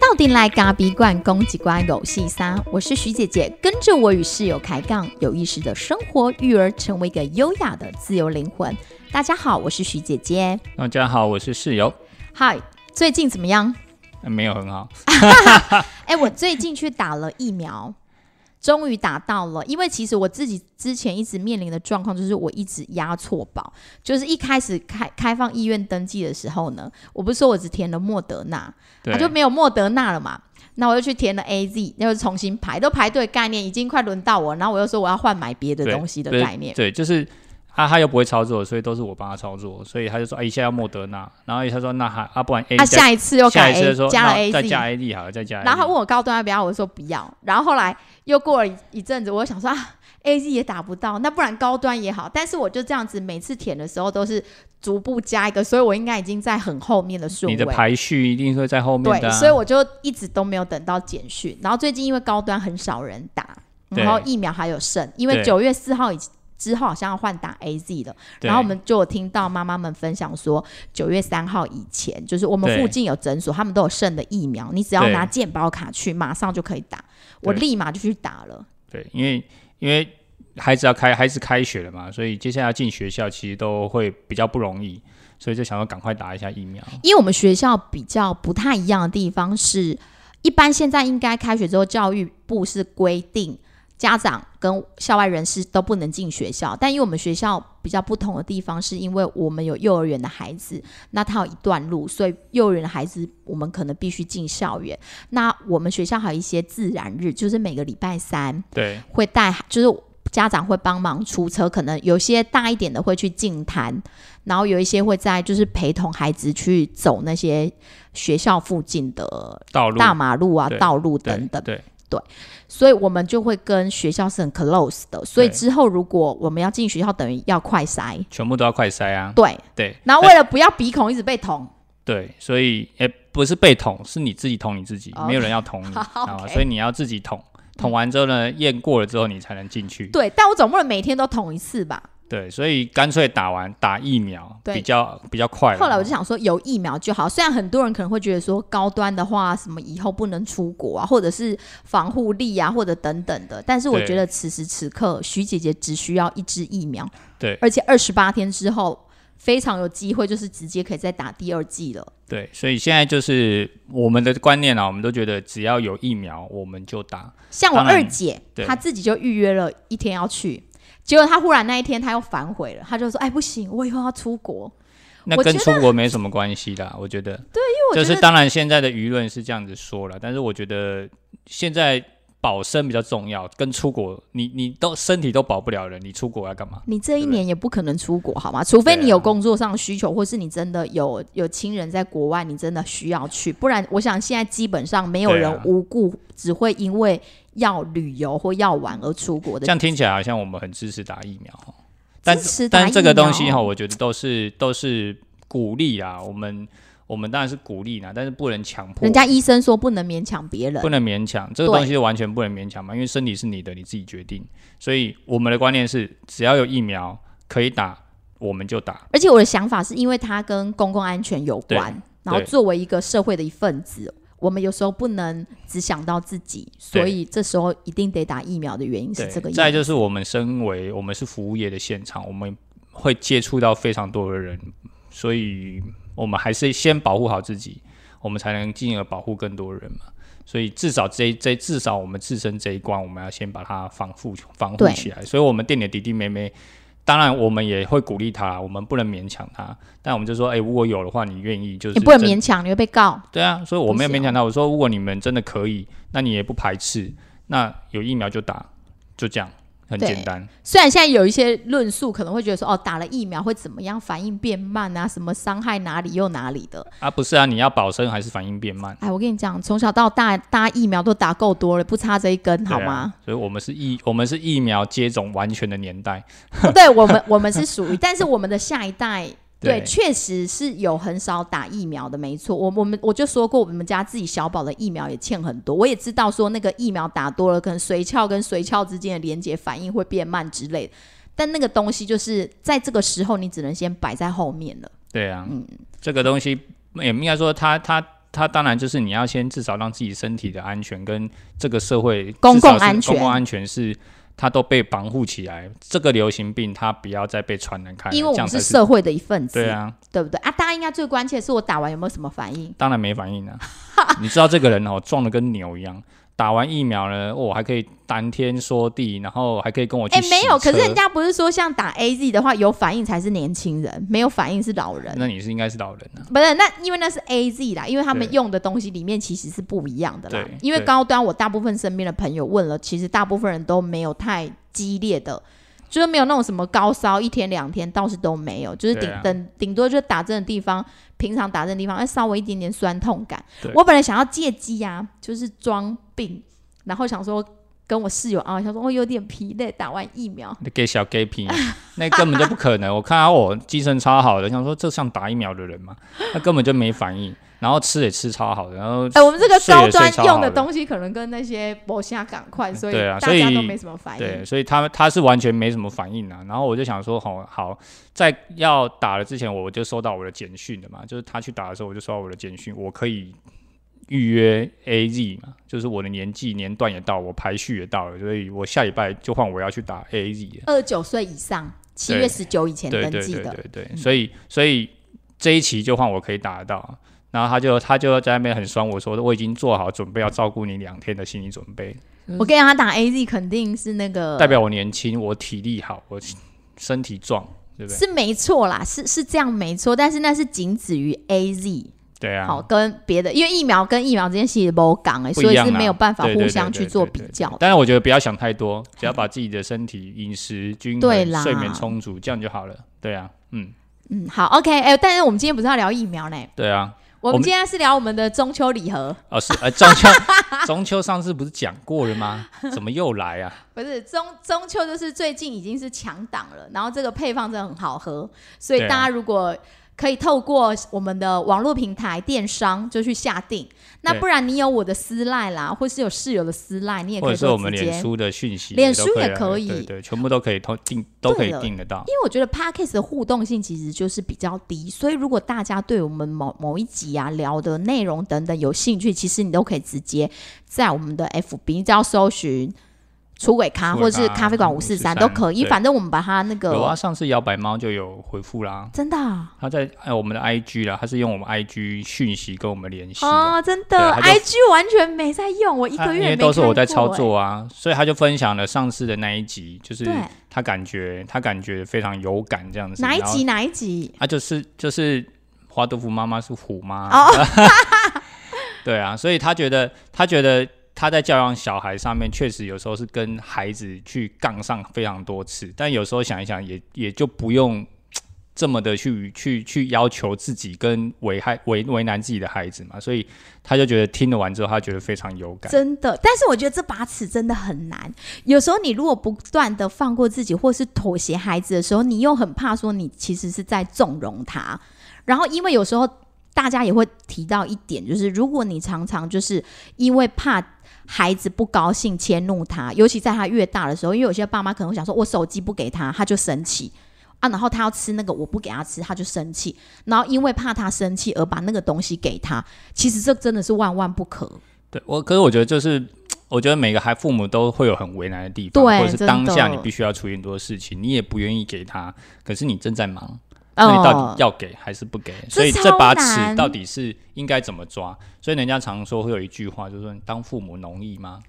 到底来咖比罐攻击关有戏三，我是徐姐姐，跟着我与室友开杠，有意识的生活，育儿，成为一个优雅的自由灵魂。大家好，我是徐姐姐。大家好，我是室友。嗨，最近怎么样？没有很好。哎，我最近去打了疫苗。终于达到了，因为其实我自己之前一直面临的状况就是我一直压错保，就是一开始开开放医院登记的时候呢，我不是说我只填了莫德纳，我就没有莫德纳了嘛，那我就去填了 A Z，又重新排，都排队概念已经快轮到我，然后我又说我要换买别的东西的概念，对，就是。他他又不会操作，所以都是我帮他操作，所以他就说：“哎，一下要莫德纳，然后他说那还啊，不然 A，他下一次又改 A，加了 A，再加 A D 好了，再加。然后他问我高端要不要，我说不要。然后后来又过了一阵子，我想说啊，A Z 也打不到，那不然高端也好。但是我就这样子，每次填的时候都是逐步加一个，所以我应该已经在很后面的顺位。你的排序一定会在后面的，所以我就一直都没有等到简讯。然后最近因为高端很少人打，然后疫苗还有剩，因为九月四号已经。之后好像要换打 A Z 的，然后我们就有听到妈妈们分享说，九月三号以前，就是我们附近有诊所，他们都有剩的疫苗，你只要拿健保卡去，马上就可以打。我立马就去打了。对，因为因为孩子要开孩子开学了嘛，所以接下来进学校其实都会比较不容易，所以就想要赶快打一下疫苗。因为我们学校比较不太一样的地方是，一般现在应该开学之后，教育部是规定。家长跟校外人士都不能进学校，但因为我们学校比较不同的地方，是因为我们有幼儿园的孩子，那他有一段路，所以幼儿园的孩子我们可能必须进校园。那我们学校还有一些自然日，就是每个礼拜三，对，会带，就是家长会帮忙出车，可能有些大一点的会去进滩，然后有一些会在就是陪同孩子去走那些学校附近的道路、大马路啊、道路等等，对。对，所以我们就会跟学校是很 close 的，所以之后如果我们要进学校，等于要快筛，全部都要快筛啊。对对，然后为了不要鼻孔一直被捅，对，所以诶不是被捅，是你自己捅你自己，没有人要捅你啊，所以你要自己捅，捅完之后呢，验过了之后你才能进去。对，但我总不能每天都捅一次吧？对，所以干脆打完打疫苗比较比较快。后来我就想说，有疫苗就好。虽然很多人可能会觉得说，高端的话，什么以后不能出国啊，或者是防护力啊，或者等等的。但是我觉得此时此刻，徐姐姐只需要一支疫苗，对，而且二十八天之后非常有机会，就是直接可以再打第二剂了。对，所以现在就是我们的观念啊，我们都觉得只要有疫苗，我们就打。像我二姐，她自己就预约了一天要去。结果他忽然那一天他又反悔了，他就说：“哎，不行，我以后要出国。”那跟出国没什么关系的，我觉得。对，因为就是当然现在的舆论是这样子说了，但是我觉得现在保身比较重要，跟出国你你都身体都保不了了，你出国要干嘛？你这一年也不可能出国，好吗？除非你有工作上需求，或是你真的有有亲人在国外，你真的需要去，不然我想现在基本上没有人无故只会因为。要旅游或要玩而出国的，这样听起来好像我们很支持打疫苗但但这个东西哈，我觉得都是都是鼓励啊。我们我们当然是鼓励啦，但是不能强迫。人家医生说不能勉强别人，不能勉强这个东西完全不能勉强嘛，因为身体是你的，你自己决定。所以我们的观念是，只要有疫苗可以打，我们就打。而且我的想法是因为它跟公共安全有关，然后作为一个社会的一份子。我们有时候不能只想到自己，所以这时候一定得打疫苗的原因是这个。再就是我们身为我们是服务业的现场，我们会接触到非常多的人，所以我们还是先保护好自己，我们才能进而保护更多人嘛。所以至少这这至少我们自身这一关，我们要先把它防护防护起来。所以，我们店里的弟弟妹妹。当然，我们也会鼓励他，我们不能勉强他。但我们就说，哎，如果有的话，你愿意就是。你不能勉强，你会被告。对啊，所以我没有勉强他。我说，如果你们真的可以，那你也不排斥，那有疫苗就打，就这样。很简单，虽然现在有一些论述可能会觉得说，哦，打了疫苗会怎么样，反应变慢啊，什么伤害哪里又哪里的啊？不是啊，你要保身还是反应变慢？哎，我跟你讲，从小到大，大家疫苗都打够多了，不差这一根，好吗？所以我们是疫，我们是疫苗接种完全的年代。对，我们我们是属于，但是我们的下一代。对，确实是有很少打疫苗的，没错。我我们我就说过，我们家自己小宝的疫苗也欠很多。我也知道说那个疫苗打多了，可能髓鞘跟髓鞘之间的连接反应会变慢之类的。但那个东西就是在这个时候，你只能先摆在后面了。对啊，嗯这个东西也应该说它它。它当然就是你要先至少让自己身体的安全跟这个社会公共安全公共安全是它都被防护起来。这个流行病它不要再被传染开了，因为我们是社会的一份子，对啊，对不对啊？大家应该最关切的是我打完有没有什么反应？当然没反应啊。你知道这个人哦，壮的跟牛一样，打完疫苗呢，我、还可以谈天说地，然后还可以跟我去哎，洗没有，可是人家不是说像打 A Z 的话有反应才是年轻人，没有反应是老人。那你是应该是老人啊。不是，那因为那是 A Z 啦，因为他们用的东西里面其实是不一样的啦对。因为高端，我大部分身边的朋友问了，其实大部分人都没有太激烈的，就是没有那种什么高烧一天两天，倒是都没有，就是顶等顶多就是打针的地方，平常打针的地方，哎，稍微一点点酸痛感。我本来想要借机啊，就是装病，然后想说跟我室友啊，想说我有点疲累，打完疫苗。你给小 gay 皮，那根本就不可能。我看到我精神超好的，想说这像打疫苗的人嘛，他根本就没反应，然后吃也吃超好的，然后哎、我们这个高端用的东西可能跟那些博虾赶快，所以对啊所以大家都没什么反应。对，所以他他是完全没什么反应啊。然后我就想说，好好，在要打了之前，我就收到我的简讯的嘛，就是他去打的时候，我就收到我的简讯，我可以预约 A Z 嘛，就是我的年纪年段也到，我排序也到了，所以我下礼拜就换我要去打 A Z 了。二十九岁以上，七月十九以前对对登记的，对对对，所以所以这一期就换我可以打得到。然后他就他就在那边很酸我说，我已经做好准备要照顾你两天的心理准备，我跟你讲，他打 A Z 肯定是那个代表我年轻，我体力好，我身体壮，对不对？是没错啦，是是这样没错，但是那是仅止于 A Z，、对啊，好跟别的，因为疫苗跟疫苗之间其实不港哎，所以是没有办法互相去做比较。的。但是我觉得不要想太多，只要把自己的身体、饮食均衡、对啦。睡眠充足，这样就好了。对啊，嗯，嗯，好，OK，哎、但是我们今天不是要聊疫苗呢，对啊，我我们们今天是聊我们的中秋礼盒，哦是，呃，中秋 中秋上次不是讲过了吗？怎么又来啊？不是中中秋，就是最近已经是强档了，然后这个配方真的很好喝，所以大家如果可以透过我们的网络平台电商就去下定，那不然你有我的私赖啦，或是有室友的私赖，你也可以或者是我们脸书的讯息，脸书也可以对对，全部都可以通定，都可以对了订得到。因为我觉得 podcast 的互动性其实就是比较低，所以如果大家对我们某某一集啊聊的内容等等有兴趣，其实你都可以直接在我们的 FB，你只要搜寻出轨咖或者是咖咖啡馆五四三都可以，反正我们把它那个有啊，上次摇摆猫就有回复啦，真的啊、他在哎我们的 IG 啦，他是用我们 IG 讯息跟我们联系啊。哦，真的对啊他就，IG 完全没在用，我一他个月没因为都是我在操。作啊，所以他就分享了上次的那一集，就是，他感觉他感觉非常有感这样子。哪一集？哪一集？啊，就是就是华德福妈妈是虎妈。哦，对啊，所以他觉得他觉得他在教养小孩上面确实有时候是跟孩子去杠上非常多次，但有时候想一想也也就不用 这么的去去去要求自己跟危害为为难自己的孩子嘛，所以他就觉得听了完之后，他觉得非常有感。真的，但是我觉得这把尺真的很难。有时候你如果不断的放过自己，或是妥协孩子的时候，你又很怕说你其实是在纵容他。然后，因为有时候大家也会提到一点，就是如果你常常就是因为怕孩子不高兴迁怒他，尤其在他越大的时候，因为有些爸妈可能会想说，我手机不给他，他就生气。啊，然后他要吃那个，我不给他吃，他就生气。然后因为怕他生气而把那个东西给他，其实这真的是万万不可。对我，可是我觉得就是，我觉得每个孩父母都会有很为难的地方，或者是当下你必须要处理很多事情，你也不愿意给他，可是你正在忙，那你到底要给还是不给？所以这这把尺到底是应该怎么抓？所以人家常说会有一句话，就是说当父母容易吗？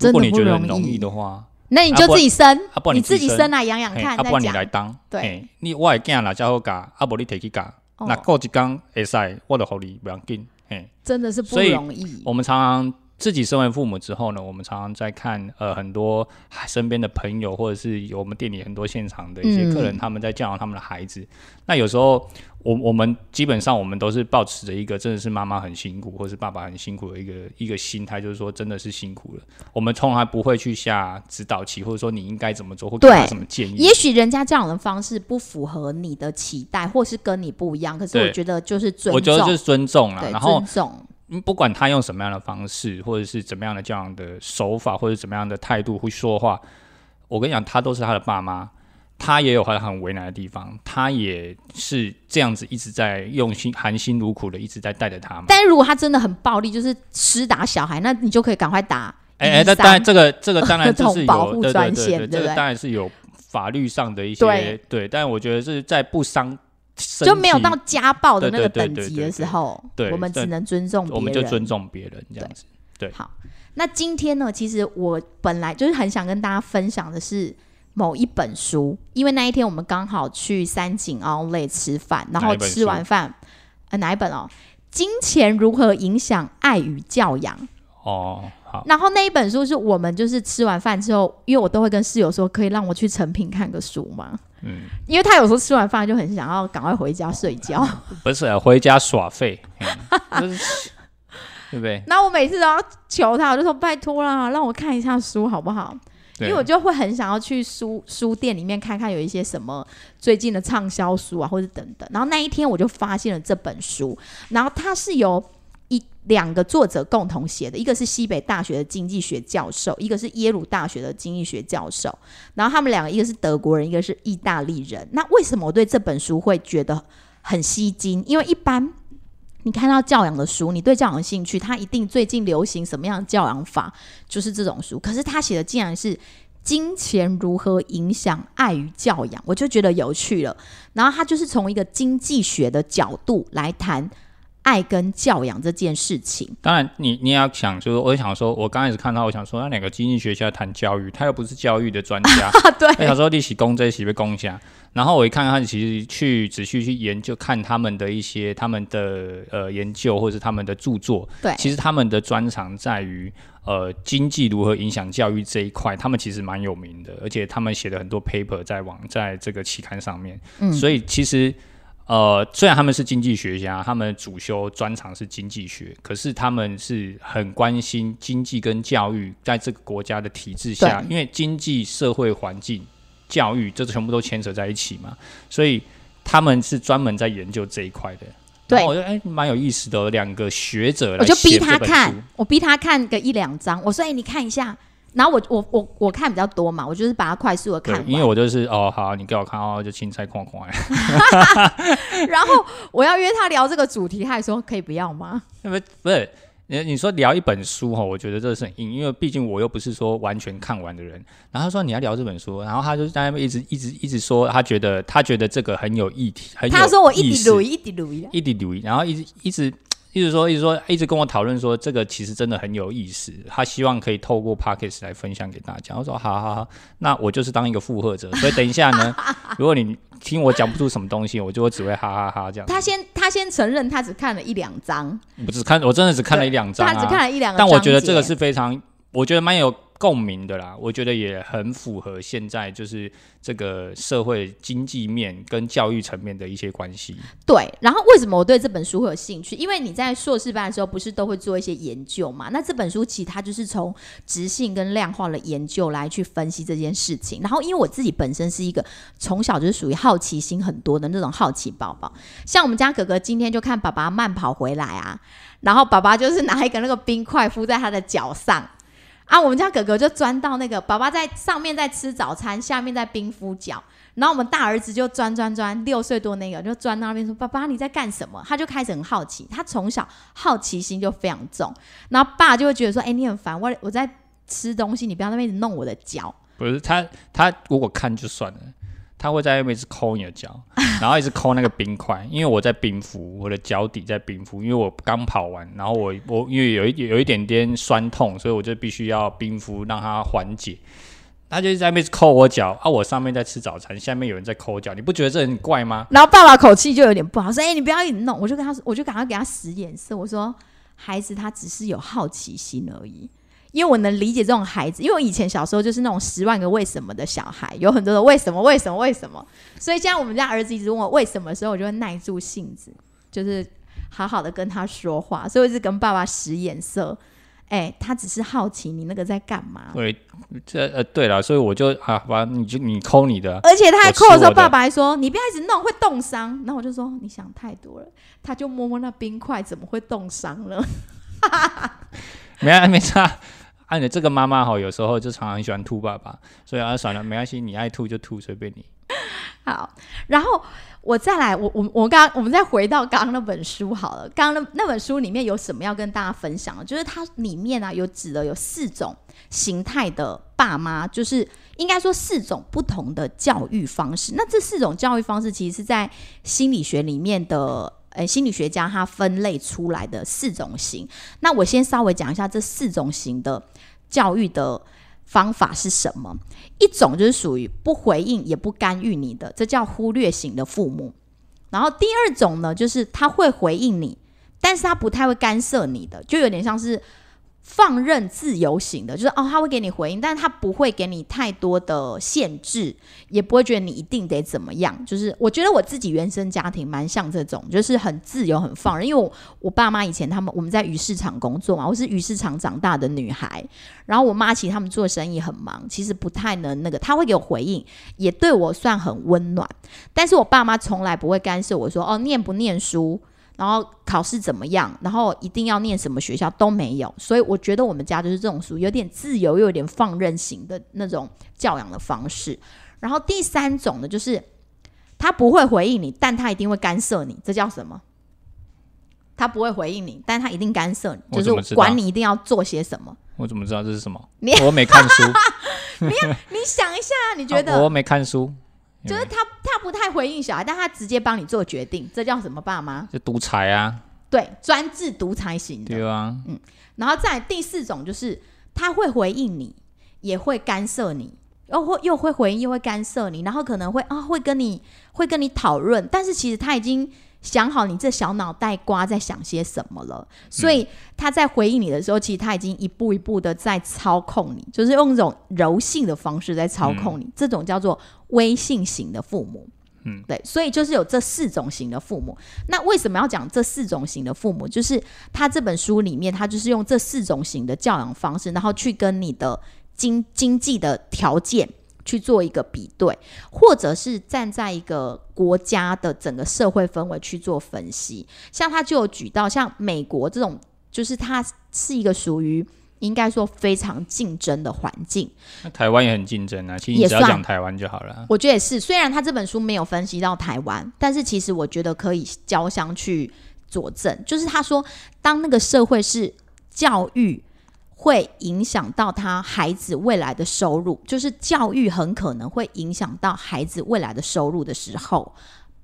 如果你觉得容易的话，那你就自己生，啊不然你自己生来养养嘿，看，啊，不然你。来当，对嘿，你我的囝啦，才好教，啊，无你摕去教，哦那过一工会使，我就互你不要紧，嘿。真的是不所以容易。我们常常自己身为父母之后呢，我们常常在看呃很多身边的朋友，或者是有我们店里很多现场的一些客人，嗯他们在教养他们的孩子。那有时候我我们基本上我们都是保持着一个真的是妈妈很辛苦，或是爸爸很辛苦的一个一个心态，就是说真的是辛苦了。我们从来不会去下指导期，或者说你应该怎么做，或给他对什么建议。也许人家教养的方式不符合你的期待，或是跟你不一样，可是我觉得就是尊重，我觉得就是尊重啦，然后尊重，嗯，不管他用什么样的方式，或者是怎么样的教养的手法，或者怎么样的态度会说话，我跟你讲，他都是他的爸妈，他也有很很为难的地方，他也是这样子一直在用心含辛茹苦的一直在带着他嘛。但是如果他真的很暴力，就是施打小孩，那你就可以赶快打哎哎，那当然这个这个当然 就是保护有对对对对，这个当然是有法律上的一些对对，但我觉得是在不伤就没有到家暴的那个等级的时候，我们只能尊重别人。我们就尊重别人这样子。对好，那今天呢，其实我本来就是很想跟大家分享的是某一本书，因为那一天我们刚好去三井奥莱吃饭，然后吃完饭，呃，哪一本哦？金钱如何影响爱与教养？哦，好，然后那一本书是我们就是吃完饭之后，因为我都会跟室友说，可以让我去成品看个书吗？嗯，因为他有时候吃完饭就很想要赶快回家睡觉，不是啊回家耍废，嗯 对不对？那我每次都要求他，我就说拜托啦，让我看一下书好不好？因为我就会很想要去书书店里面看看有一些什么最近的畅销书啊，或者等等。然后那一天我就发现了这本书，然后它是由一两个作者共同写的，一个是西北大学的经济学教授，一个是耶鲁大学的经济学教授。然后他们两个一个是德国人，一个是意大利人。那为什么我对这本书会觉得很吸睛？因为一般。你看到教养的书，你对教养的兴趣，他一定最近流行什么样的教养法，就是这种书。可是他写的竟然是金钱如何影响爱与教养，我就觉得有趣了。然后他就是从一个经济学的角度来谈爱跟教养这件事情。当然你，你也要想，就是我想说，我刚开始看到，我想说，那两个经济学家谈教育，他又不是教育的专家，啊，对。我想说一起攻这一起被攻下，然后我一看他其实去仔细去研究看他们的一些他们的呃研究或者是他们的著作，对，其实他们的专长在于呃经济如何影响教育这一块，他们其实蛮有名的，而且他们写了很多 paper 在网在这个期刊上面，嗯。所以其实。呃，虽然他们是经济学家，他们主修专长是经济学，可是他们是很关心经济跟教育在这个国家的体制下，因为经济社会环境、教育这全部都牵扯在一起嘛，所以他们是专门在研究这一块的。对我觉得哎，蛮有意思的，两个学者来我就逼他看，我逼他看个一两章。我说：“哎、你看一下。”然后我我我我看比较多嘛，我就是把它快速的看。因为我就是哦，好，你给我看哦，就青菜框框。然后我要约他聊这个主题，他还说可以不要吗？那么不是你你说聊一本书哈，我觉得这是很硬，因为毕竟我又不是说完全看完的人。然后他说你要聊这本书，然后他就在那边一直一直一直说，他觉得他觉得这个很有议题，很有他说我一滴鲁一滴鲁一，一滴捋，然后一直一直一直说一直说一直跟我讨论说这个其实真的很有意思，他希望可以透过 podcast 来分享给大家。我说好好好，那我就是当一个附和者，所以等一下呢，如果你听我讲不出什么东西，我就会只会哈哈哈这样。他先他先承认他只看了一两张，我只看我真的只看了一两张、啊，他只看了一两张但我觉得这个是非常，我觉得蛮有共鸣的啦。我觉得也很符合现在就是这个社会经济面跟教育层面的一些关系。对。然后为什么我对这本书会有兴趣？因为你在硕士班的时候不是都会做一些研究嘛？那这本书其实它就是从直性跟量化的研究来去分析这件事情。然后因为我自己本身是一个从小就是属于好奇心很多的那种好奇宝宝，像我们家哥哥今天就看爸爸慢跑回来啊，然后爸爸就是拿一个那个冰块敷在他的脚上。啊，我们家哥哥就钻到那个爸爸在上面在吃早餐，下面在冰敷脚，然后我们大儿子就钻钻钻，六岁多那个就钻到那边说：“爸爸你在干什么？”他就开始很好奇，他从小好奇心就非常重，然后爸就会觉得说：“哎、你很烦，我我在吃东西，你不要在那边弄我的脚。不是他，他如果看就算了，他会在那边一直抠你的脚，然后一直抠那个冰块，因为我在冰敷，我的脚底在冰敷，因为我刚跑完，然后我我因为有一有一点点酸痛，所以我就必须要冰敷让它缓解。他就在那边抠我脚啊，我上面在吃早餐，下面有人在抠脚，你不觉得这很怪吗？然后爸爸口气就有点不好，说：“哎、你不要一直弄。”我就跟他说，我就赶快给他使眼色，我说：“孩子他只是有好奇心而已。”因为我能理解这种孩子，因为我以前小时候就是那种十万个为什么的小孩，有很多的为什么、为什么、为什么，所以现在我们家儿子一直问我为什么的时候，我就会耐住性子，就是好好的跟他说话，所以我一直跟爸爸使眼色。哎、他只是好奇你那个在干嘛，对，这呃对了，所以我就啊，把你就你抠你的，而且他还抠的时候，爸爸还说：“你不要一直弄，会冻伤。”然后我就说：“你想太多了。”他就摸摸那冰块，怎么会冻伤了？没啊没差。啊，你这个妈妈哈，有时候就常常喜欢吐爸爸，所以啊，算了，没关系，你爱吐就吐，随便你。好，然后我再来，我我我刚我们再回到刚刚那本书好了。刚刚那那本书里面有什么要跟大家分享的？就是它里面啊有指的有四种形态的爸妈，就是应该说四种不同的教育方式。那这四种教育方式其实是在心理学里面的，呃，心理学家他分类出来的四种型。那我先稍微讲一下这四种型的教育的。方法是什么？一种就是属于不回应也不干预你的，这叫忽略型的父母。然后第二种呢，就是他会回应你，但是他不太会干涉你的，就有点像是。放任自由型的，就是哦，他会给你回应，但是他不会给你太多的限制，也不会觉得你一定得怎么样。就是我觉得我自己原生家庭蛮像这种，就是很自由、很放任。因为我我爸妈以前他们我们在鱼市场工作嘛，我是鱼市场长大的女孩，然后我妈其实他们做生意很忙，其实不太能那个，他会给我回应，也对我算很温暖。但是我爸妈从来不会干涉我说哦，念不念书。然后考试怎么样？然后一定要念什么学校都没有，所以我觉得我们家就是这种属于有点自由又有点放任型的那种教养的方式。然后第三种呢，就是他不会回应你，但他一定会干涉你，这叫什么？他不会回应你，但他一定干涉你，就是管你一定要做些什么。我怎么知道这是什么？我没看书。你 你想一下，你觉得我没看书？就是他，他不太回应小孩，但他直接帮你做决定，这叫什么爸妈？就独裁啊！对，专制独裁型的。对啊，嗯。然后再第四种就是他会回应你，也会干涉你，又会又会回应又会干涉你，然后可能会啊会跟你会跟你讨论，但是其实他已经。想好你这小脑袋瓜在想些什么了，所以他在回应你的时候，其实他已经一步一步的在操控你，就是用一种柔性的方式在操控你。这种叫做微信型的父母，嗯，对，所以就是有这四种型的父母。那为什么要讲这四种型的父母？就是他这本书里面，他就是用这四种型的教养方式，然后去跟你的经经济的条件。去做一个比对，或者是站在一个国家的整个社会氛围去做分析。像他就有举到，像美国这种，就是它是一个属于应该说非常竞争的环境。那台湾也很竞争啊，其实只要讲台湾就好了。我觉得也是，虽然他这本书没有分析到台湾，但是其实我觉得可以交相去佐证。就是他说，当那个社会是教育。会影响到他孩子未来的收入，就是教育很可能会影响到孩子未来的收入的时候，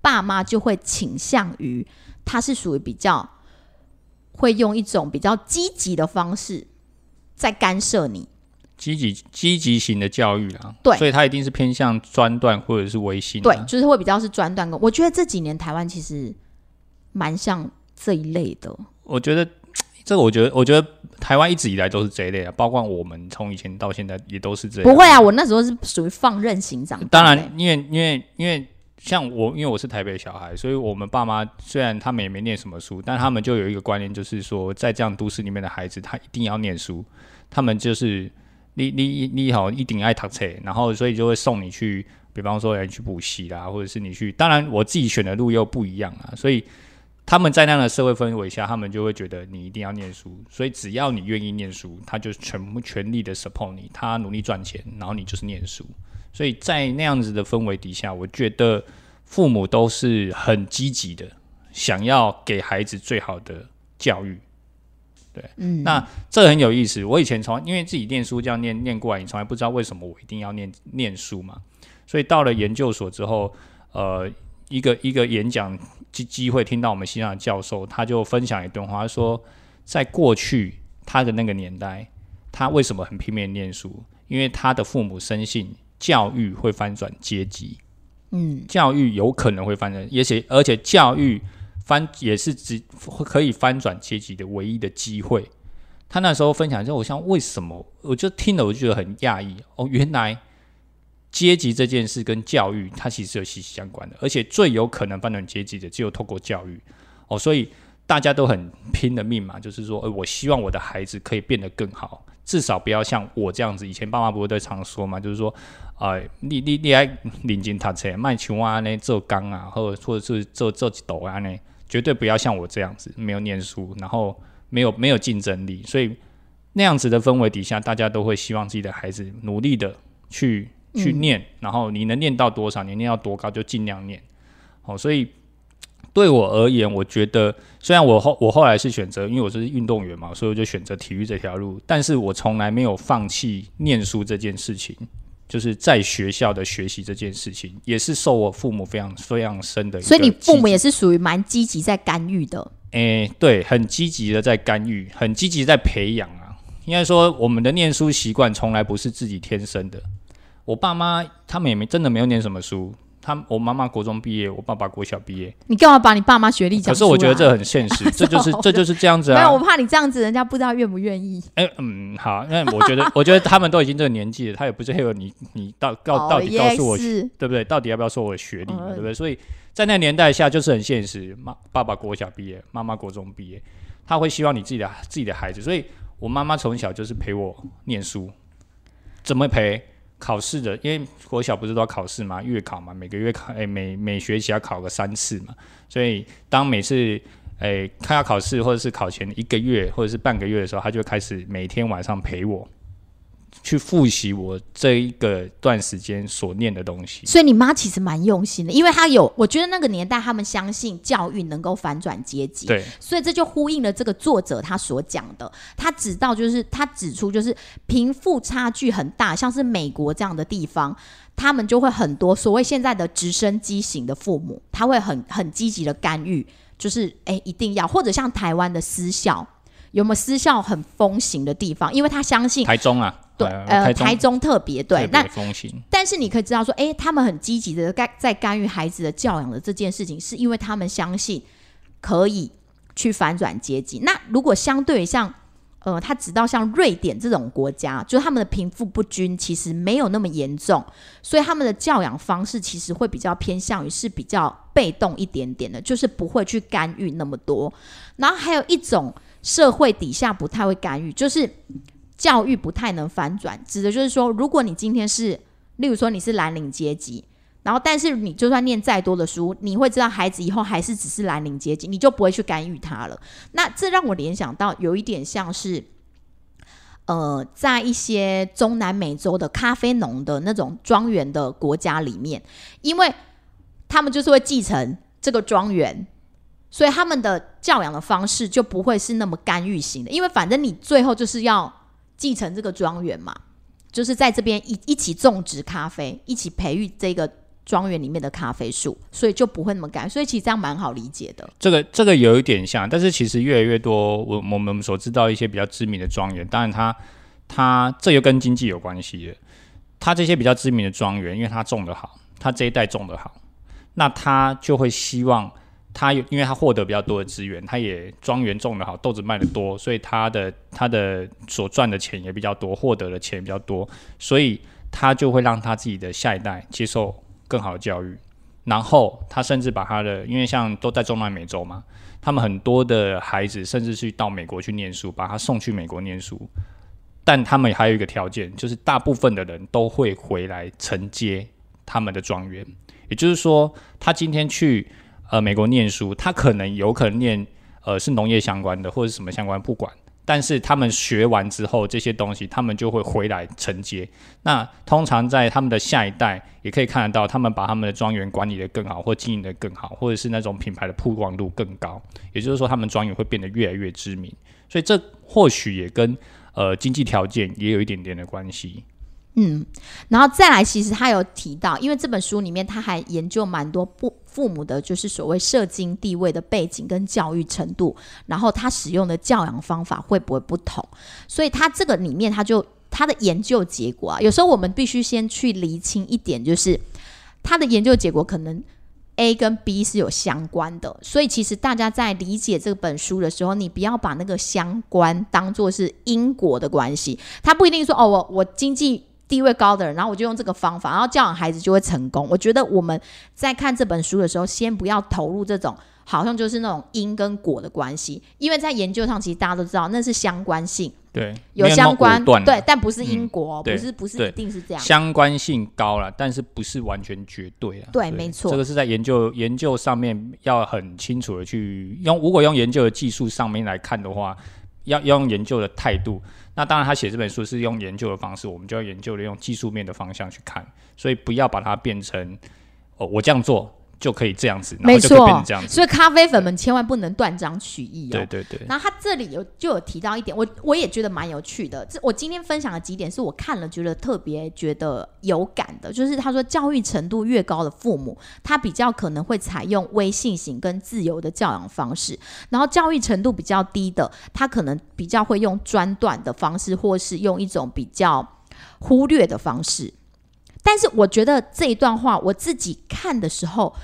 爸妈就会倾向于他是属于比较会用一种比较积极的方式在干涉你，积极积极型的教育啊，对，所以他一定是偏向专断或者是微信，对，就是会比较是专断。我觉得这几年台湾其实蛮像这一类的，我觉得。这个我觉得，我觉得台湾一直以来都是这一类啊，包括我们从以前到现在也都是这样。不会啊，我那时候是属于放任型长。当然，因为因为因为像我，因为我是台北小孩，所以我们爸妈虽然他们也没念什么书，但他们就有一个观念，就是说在这样都市里面的孩子，他一定要念书。他们就是你你你好，一定爱读册，然后所以就会送你去，比方说要去补习啦，或者是你去。当然，我自己选的路又不一样啊，所以。他们在那样的社会氛围下，他们就会觉得你一定要念书，所以只要你愿意念书，他就全部全力的 support 你。他努力赚钱，然后你就是念书。所以在那样子的氛围底下，我觉得父母都是很积极的，想要给孩子最好的教育。对，嗯，那这很有意思。我以前从因为自己念书这样念念过来，你从来不知道为什么我一定要念念书嘛。所以到了研究所之后，呃。一个一个演讲机机会，听到我们西上的教授，他就分享一段话，他说，在过去他的那个年代，他为什么很拼命念书？因为他的父母深信教育会翻转阶级，嗯，教育有可能会翻转，而且而且教育翻也是只可以翻转阶级的唯一的机会。他那时候分享之后，我想为什么？我就听了，我就觉得很讶异哦，原来。阶级这件事跟教育，它其实有息息相关的，而且最有可能翻转阶级的，只有透过教育哦。所以大家都很拼的命嘛，就是说，呃，我希望我的孩子可以变得更好，至少不要像我这样子。以前爸妈不会都常说嘛，就是说，呃，你你你爱领金塔车卖球啊呢，做钢啊，或者或者是做做几斗啊呢，绝对不要像我这样子，没有念书，然后没有没有竞争力。所以那样子的氛围底下，大家都会希望自己的孩子努力的去。去念，然后你能念到多少，你念到多高就尽量念。好，所以对我而言，我觉得虽然我后我后来是选择，因为我是运动员嘛，所以我就选择体育这条路，但是我从来没有放弃念书这件事情。就是在学校的学习这件事情，也是受我父母非常非常深的。所以你父母也是属于蛮积极在干预的。诶，对，很积极的在干预，很积极在培养啊。应该说，我们的念书习惯从来不是自己天生的。我爸妈他们也没真的没有念什么书。他我妈妈国中毕业，我爸爸国小毕业。你干嘛把你爸妈学历讲？可是我觉得这很现实，这就是这就是这样子啊。没有，我怕你这样子，人家不知道愿不愿意。哎，嗯，好，那我觉得，我觉得他们都已经这个年纪了，他也不是黑了你，你到告到底告诉我，对不对？到底要不要说我的学历，对不对？所以在那年代下，就是很现实。妈，爸爸国小毕业，妈妈国中毕业，他会希望你自己的自己的孩子。所以我妈妈从小就是陪我念书，怎么陪？考试的，因为国小不是都要考试嘛？月考嘛，每个月考，哎，每每学期要考个三次嘛。所以当每次，哎，他要考试或者是考前一个月或者是半个月的时候，他就开始每天晚上陪我。去复习我这一个段时间所念的东西，所以你妈其实蛮用心的，因为她有，我觉得那个年代他们相信教育能够反转阶级，对，所以这就呼应了这个作者他所讲的，他指到就是他指出就是贫富差距很大，像是美国这样的地方，他们就会很多所谓现在的直升机型的父母，他会很很积极的干预，就是哎一定要，或者像台湾的私校，有没有私校很风行的地方？因为他相信台中啊。对，呃，台中特别对，那但是你可以知道说，哎，他们很积极的干在干预孩子的教养的这件事情，是因为他们相信可以去反转阶级。那如果相对像，呃，他直到像瑞典这种国家，就是他们的贫富不均其实没有那么严重，所以他们的教养方式其实会比较偏向于是比较被动一点点的，就是不会去干预那么多。然后还有一种社会底下不太会干预，就是。教育不太能反转，指的就是说，如果你今天是，例如说你是蓝领阶级，然后但是你就算念再多的书，你会知道孩子以后还是只是蓝领阶级，你就不会去干预他了。那这让我联想到有一点像是，呃，在一些中南美洲的咖啡农的那种庄园的国家里面，因为他们就是会继承这个庄园。所以他们的教养的方式就不会是那么干预型的，因为反正你最后就是要。继承这个庄园嘛，就是在这边一一起种植咖啡，一起培育这个庄园里面的咖啡树，所以就不会那么干。所以其实这样蛮好理解的。这个这个有一点像，但是其实越来越多，我我们所知道一些比较知名的庄园，当然它它这又跟经济有关系的。它这些比较知名的庄园，因为它种的好，它这一代种的好，那他就会希望。他有，因为他获得比较多的资源，他也庄园种的好，豆子卖的多，所以他的他的所赚的钱也比较多，获得的钱比较多，所以他就会让他自己的下一代接受更好的教育，然后他甚至把他的，因为像都在中南美洲嘛，他们很多的孩子甚至去到美国去念书，把他送去美国念书，但他们还有一个条件，就是大部分的人都会回来承接他们的庄园，也就是说，他今天去。呃，美国念书，他可能有可能念，呃，是农业相关的或者什么相关，不管。但是他们学完之后，这些东西他们就会回来承接。那通常在他们的下一代，也可以看得到，他们把他们的庄园管理的更好，或经营的更好，或者是那种品牌的曝光度更高。也就是说，他们庄园会变得越来越知名。所以这或许也跟呃经济条件也有一点点的关系。嗯，然后再来，其实他有提到，因为这本书里面他还研究蛮多不父母的，就是所谓社经地位的背景跟教育程度，然后他使用的教养方法会不会不同？所以他这个里面他就他的研究结果啊，有时候我们必须先去厘清一点，就是他的研究结果可能 A 跟 B 是有相关的，所以其实大家在理解这本书的时候，你不要把那个相关当做是因果的关系，他不一定说哦，我我经济。地位高的人，然后我就用这个方法，然后教养孩子就会成功。我觉得我们在看这本书的时候，先不要投入这种好像就是那种因跟果的关系，因为在研究上其实大家都知道那是相关性，对，有相关，对，但不是因果，不是不是一定是这样，相关性高了，但是不是完全绝对啊？对，没错，这个是在研究研究上面要很清楚的去用，如果用研究的技术上面来看的话。要要用研究的态度。那当然，他写这本书是用研究的方式，我们就要研究的用技术面的方向去看，所以不要把它变成哦，我这样做。就可以这样子，没错，这样子。所以咖啡粉们千万不能断章取义哦。对对对。然后他这里有就有提到一点，我我也觉得蛮有趣的。这我今天分享的几点是我看了觉得特别觉得有感的，就是他说教育程度越高的父母，他比较可能会采用微信型跟自由的教养方式；然后教育程度比较低的，他可能比较会用专断的方式，或是用一种比较忽略的方式。但是我觉得这一段话，我自己看的时候，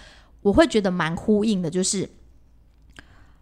我会觉得蛮呼应的。就是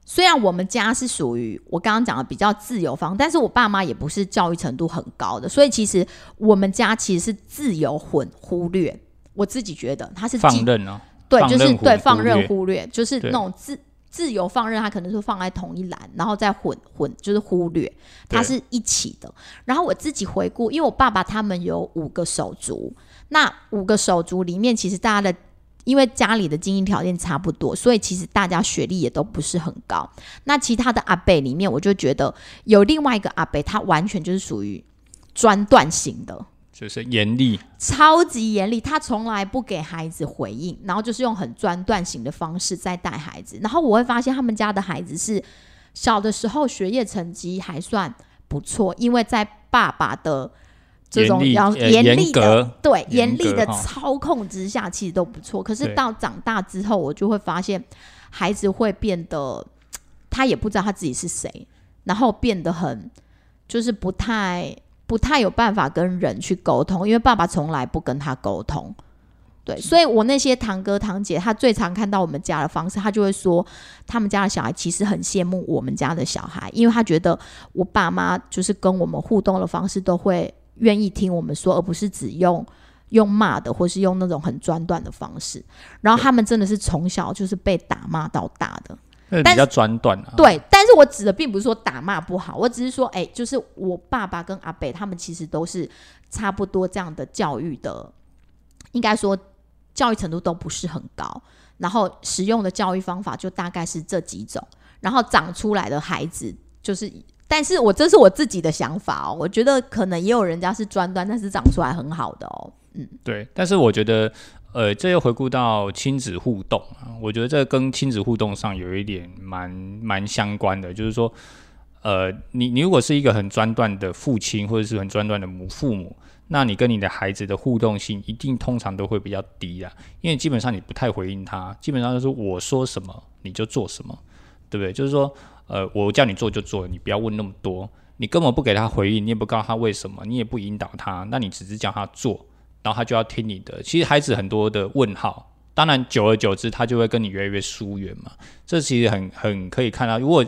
虽然我们家是属于我刚刚讲的比较自由方，但是我爸妈也不是教育程度很高的，所以其实我们家其实是自由混忽略。我自己觉得他是放任哦，对，就是对放任忽略，就是那种自自由放任，他可能是放在同一栏，然后再混混，就是忽略，它是一起的。然后我自己回顾，因为我爸爸他们有五个手足。那五个手足里面，其实大家的，因为家里的经济条件差不多，所以其实大家学历也都不是很高。那其他的阿伯里面，我就觉得有另外一个阿伯，他完全就是属于专断型的，就是严厉，超级严厉，他从来不给孩子回应，然后就是用很专断型的方式在带孩子。然后我会发现他们家的孩子是小的时候学业成绩还算不错，因为在爸爸的。这种要严厉的，对严厉的操控之下，其实都不错。可是到长大之后，我就会发现孩子会变得，他也不知道他自己是谁，然后变得很就是不太不太有办法跟人去沟通，因为爸爸从来不跟他沟通。对，所以我那些堂哥堂姐，他最常看到我们家的方式，他就会说，他们家的小孩其实很羡慕我们家的小孩，因为他觉得我爸妈就是跟我们互动的方式都会。愿意听我们说，而不是只用用骂的，或是用那种很专断的方式。然后他们真的是从小就是被打骂到大的，比较专断啊。对，但是我指的并不是说打骂不好，我只是说，哎，就是我爸爸跟阿北他们其实都是差不多这样的教育的，应该说教育程度都不是很高，然后使用的教育方法就大概是这几种，然后长出来的孩子就是。但是我这是我自己的想法哦，我觉得可能也有人家是专端，但是长出来很好的哦，嗯，对。但是我觉得，呃，这又回顾到亲子互动啊，我觉得这跟亲子互动上有一点蛮蛮相关的，就是说，呃，你你如果是一个很专断的父亲，或者是很专断的母父母，那你跟你的孩子的互动性一定通常都会比较低啊，因为基本上你不太回应他，基本上就是我说什么你就做什么，对不对？就是说。呃，我叫你做就做，你不要问那么多。你根本不给他回应，你也不告诉他为什么，你也不引导他，那你只是叫他做，然后他就要听你的。其实孩子很多的问号，当然久而久之，他就会跟你越来越疏远嘛。这其实很很可以看到，如果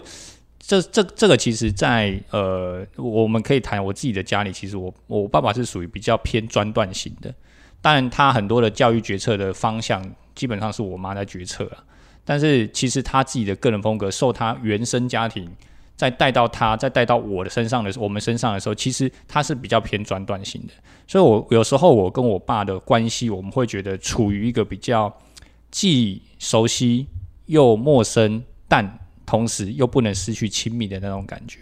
这这这个其实，在呃，我们可以谈我自己的家里，其实我我爸爸是属于比较偏专断型的，当然他很多的教育决策的方向，基本上是我妈在决策了。但是其实他自己的个人风格，受他原生家庭再带到他，再带到我的身上的我们身上的时候，其实他是比较偏转断性的。所以，我有时候我跟我爸的关系，我们会觉得处于一个比较既熟悉又陌生，但同时又不能失去亲密的那种感觉。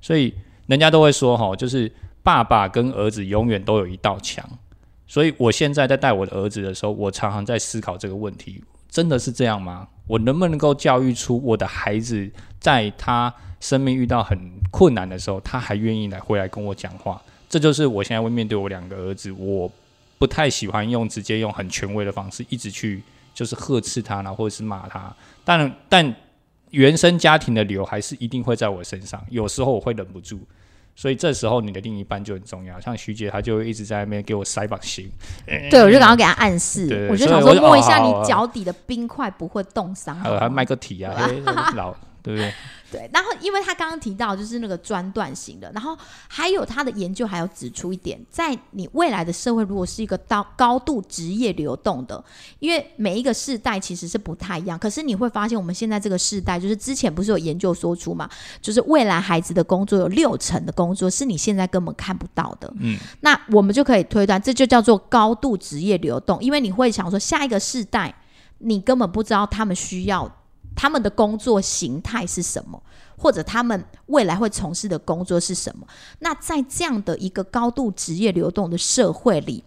所以，人家都会说，哈，就是爸爸跟儿子永远都有一道墙。所以我现在在带我的儿子的时候，我常常在思考这个问题。真的是这样吗？我能不能够教育出我的孩子，在他生命遇到很困难的时候，他还愿意来回来跟我讲话？这就是我现在会面对我两个儿子，我不太喜欢用直接用很权威的方式，一直去就是呵斥他呢，或者是骂他。但但原生家庭的流还是一定会在我身上，有时候我会忍不住。所以这时候你的另一半就很重要，像徐姐，她就一直在那边给我塞把心。对，我就赶快给她暗示，我就想说摸一下你脚底的冰块不会冻伤。还还卖个体啊，老对不对？对，然后因为他刚刚提到就是那个专断型的，然后还有他的研究还要指出一点，在你未来的社会如果是一个高高度职业流动的，因为每一个世代其实是不太一样，可是你会发现我们现在这个世代，就是之前不是有研究说出嘛，就是未来孩子的工作有六成的工作是你现在根本看不到的，嗯，那我们就可以推断，这就叫做高度职业流动，因为你会想说下一个世代，你根本不知道他们需要。他们的工作形态是什么，或者他们未来会从事的工作是什么。那在这样的一个高度职业流动的社会里，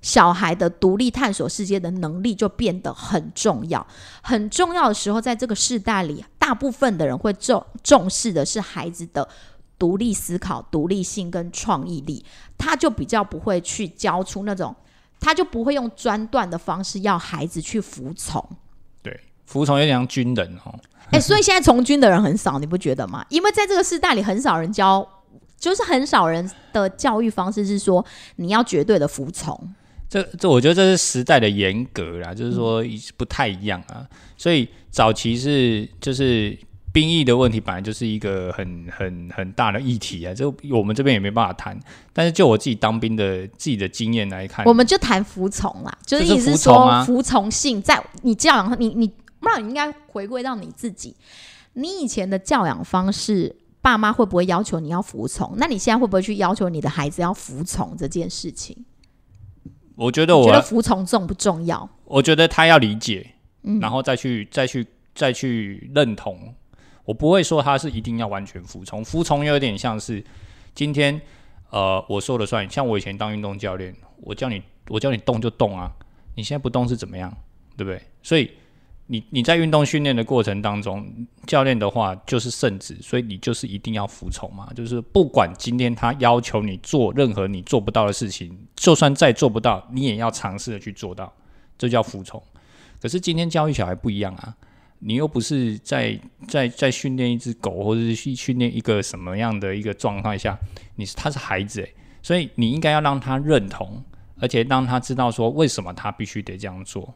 小孩的独立探索世界的能力就变得很重要。很重要的时候，在这个世代里，大部分的人会重重视的是孩子的独立思考、独立性跟创意力，他就比较不会去教出那种，他就不会用专断的方式要孩子去服从。对，服从有点像军人哦。哎、所以现在从军的人很少，你不觉得吗？因为在这个时代里，很少人教，就是很少人的教育方式是说你要绝对的服从。这这，我觉得这是时代的严格啦，就是说不太一样啊。所以早期是就是兵役的问题，本来就是一个很很很大的议题啊，这我们这边也没办法谈。但是就我自己当兵的自己的经验来看，我们就谈服从啦，就是意思是说服从性，在你教养你你，不然你应该回归到你自己，你以前的教养方式。爸妈会不会要求你要服从？那你现在会不会去要求你的孩子要服从这件事情？我觉得我觉得服从重不重要？我觉得他要理解，嗯然后再去再去再去认同。我不会说他是一定要完全服从，服从有点像是今天呃我说了算。像我以前当运动教练，我叫你我叫你动就动啊，你现在不动是怎么样，对不对？所以你你在运动训练的过程当中，教练的话就是圣旨，所以你就是一定要服从嘛。就是不管今天他要求你做任何你做不到的事情，就算再做不到，你也要尝试的去做到，这叫服从。可是今天教育小孩不一样啊，你又不是在在在训练一只狗，或者是去训练一个什么样的一个状态下，你是他是孩子诶，所以你应该要让他认同，而且让他知道说为什么他必须得这样做，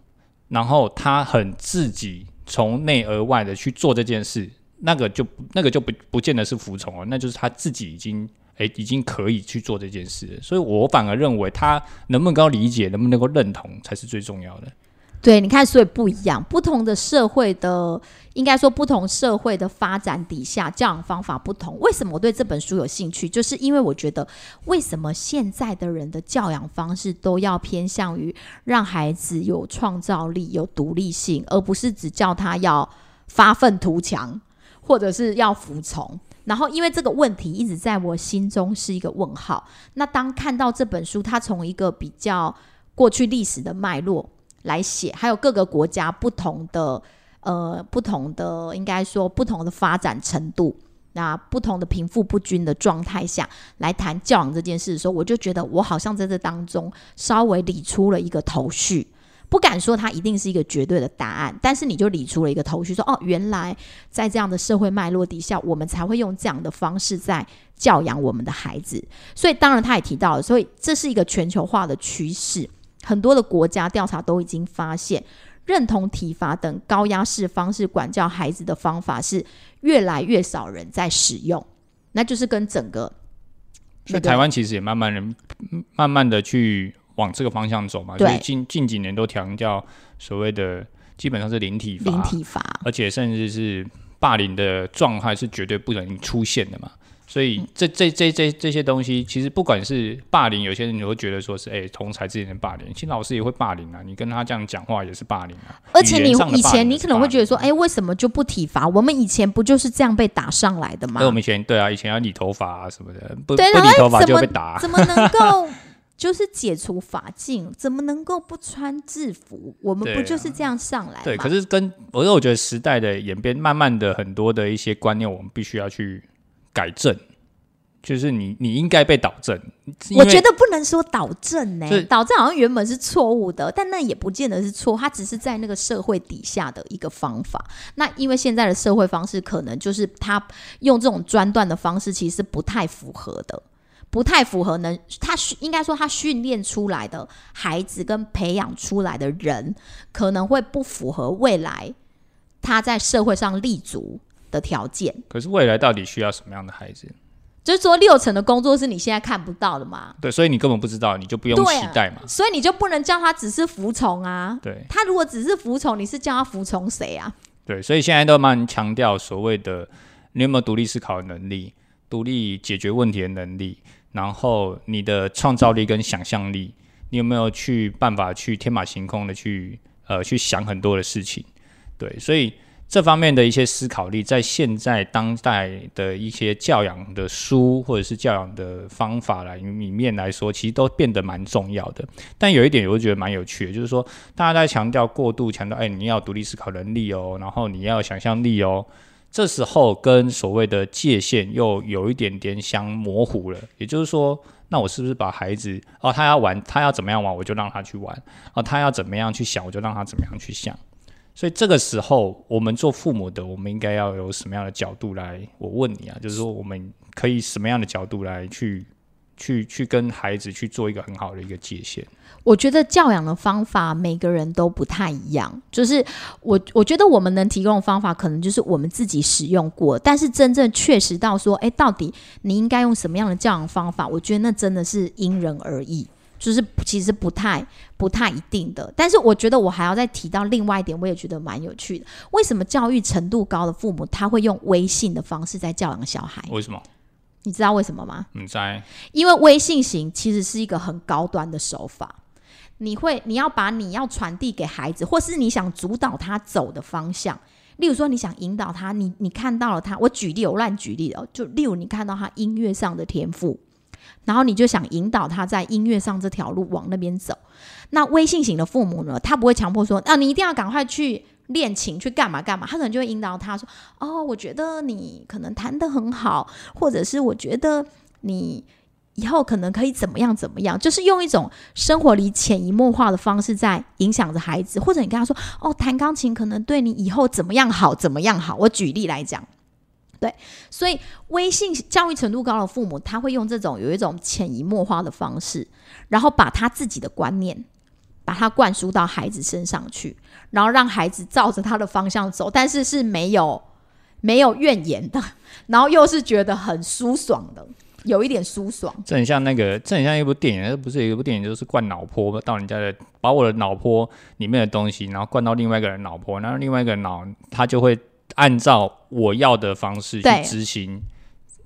然后他很自己从内而外的去做这件事，那个就那个就不不见得是服从了，那就是他自己已经诶已经可以去做这件事，所以我反而认为他能不能够理解，能不能够认同才是最重要的。对，你看，所以不一样，不同的社会的，应该说不同社会的发展底下，教养方法不同。为什么我对这本书有兴趣？就是因为我觉得，为什么现在的人的教养方式都要偏向于让孩子有创造力、有独立性，而不是只叫他要发愤图强，或者是要服从。然后，因为这个问题一直在我心中是一个问号。那当看到这本书，它从一个比较过去历史的脉络。来写，还有各个国家不同的呃不同的应该说不同的发展程度，那不同的贫富不均的状态下来谈教养这件事的时候，我就觉得我好像在这当中稍微理出了一个头绪。不敢说它一定是一个绝对的答案，但是你就理出了一个头绪，说哦，原来在这样的社会脉络底下，我们才会用这样的方式在教养我们的孩子。所以当然他也提到了，所以这是一个全球化的趋势。很多的国家调查都已经发现，认同体罚等高压式方式管教孩子的方法是越来越少人在使用，那就是跟整个所以台湾其实也慢慢人、慢慢的去往这个方向走嘛。对所以近近几年都强调所谓的基本上是零体罚，零体罚。而且甚至是霸凌的状态是绝对不能出现的嘛。所以这这这这这些东西，其实不管是霸凌，有些人你会觉得说是哎、同才之间的霸凌，其实老师也会霸凌啊，你跟他这样讲话也是霸凌啊。而且你以前你可能会觉得说，哎，为什么就不体罚？我们以前不就是这样被打上来的吗所以？我们以前对啊，以前要理头发啊什么的，不不理头发就被打啊、怎么能够 就是解除法禁？怎么能够不穿制服？我们不就是这样上来吗？对，可是跟我说，我觉得时代的演变，慢慢的很多的一些观念，我们必须要去改正，就是你你应该被导正。我觉得不能说导正呢、是导正好像原本是错误的，但那也不见得是错，它只是在那个社会底下的一个方法。那因为现在的社会方式，可能就是他用这种专断的方式，其实不太符合的，不太符合能他训应该说他训练出来的孩子跟培养出来的人，可能会不符合未来他在社会上立足的条件。可是未来到底需要什么样的孩子？就是说，六成的工作是你现在看不到的嘛？对，所以你根本不知道，你就不用期待嘛。所以你就不能叫他只是服从啊。对他如果只是服从，你是叫他服从谁啊？对，所以现在都蛮强调所谓的你有没有独立思考的能力、独立解决问题的能力，然后你的创造力跟想象力，你有没有去办法去天马行空的去呃去想很多的事情？对，所以这方面的一些思考力，在现在当代的一些教养的书或者是教养的方法来里面来说，其实都变得蛮重要的。但有一点，我就觉得蛮有趣的，就是说大家在强调过度强调，哎，你要独立思考能力哦，然后你要想象力哦，这时候跟所谓的界限又有一点点相模糊了。也就是说，那我是不是把孩子哦，他要玩，他要怎么样玩，我就让他去玩；哦，他要怎么样去想，我就让他怎么样去想。所以这个时候，我们做父母的，我们应该要有什么样的角度来？我问你啊，就是说，我们可以什么样的角度来去、去、去跟孩子去做一个很好的一个界限？我觉得教养的方法每个人都不太一样，就是我我觉得我们能提供的方法，可能就是我们自己使用过，但是真正确实到说，哎，到底你应该用什么样的教养方法？我觉得那真的是因人而异。就是其实不太不太一定的，但是我觉得我还要再提到另外一点，我也觉得蛮有趣的。为什么教育程度高的父母他会用微信的方式在教养小孩？为什么？你知道为什么吗？你在？因为微信型其实是一个很高端的手法，你会你要把你要传递给孩子，或是你想主导他走的方向，例如说你想引导他，你你看到了他，我举例，我乱举例哦，就例如你看到他音乐上的天赋。然后你就想引导他在音乐上这条路往那边走。那微信型的父母呢？他不会强迫说啊，你一定要赶快去练琴，去干嘛干嘛。他可能就会引导他说：“哦，我觉得你可能弹得很好，或者是我觉得你以后可能可以怎么样怎么样。”就是用一种生活里潜移默化的方式在影响着孩子。或者你跟他说：“哦，弹钢琴可能对你以后怎么样好，怎么样好。”我举例来讲。对，所以微信教育程度高的父母，他会用这种有一种潜移默化的方式，然后把他自己的观念，把它灌输到孩子身上去，然后让孩子照着他的方向走，但是是没有没有怨言的，然后又是觉得很舒爽的，有一点舒爽。这很像那个，这很像一部电影，不是有一部电影，就是灌脑波到人家的，把我的脑波里面的东西，然后灌到另外一个人脑波，然后另外一个脑他就会。按照我要的方式去执行，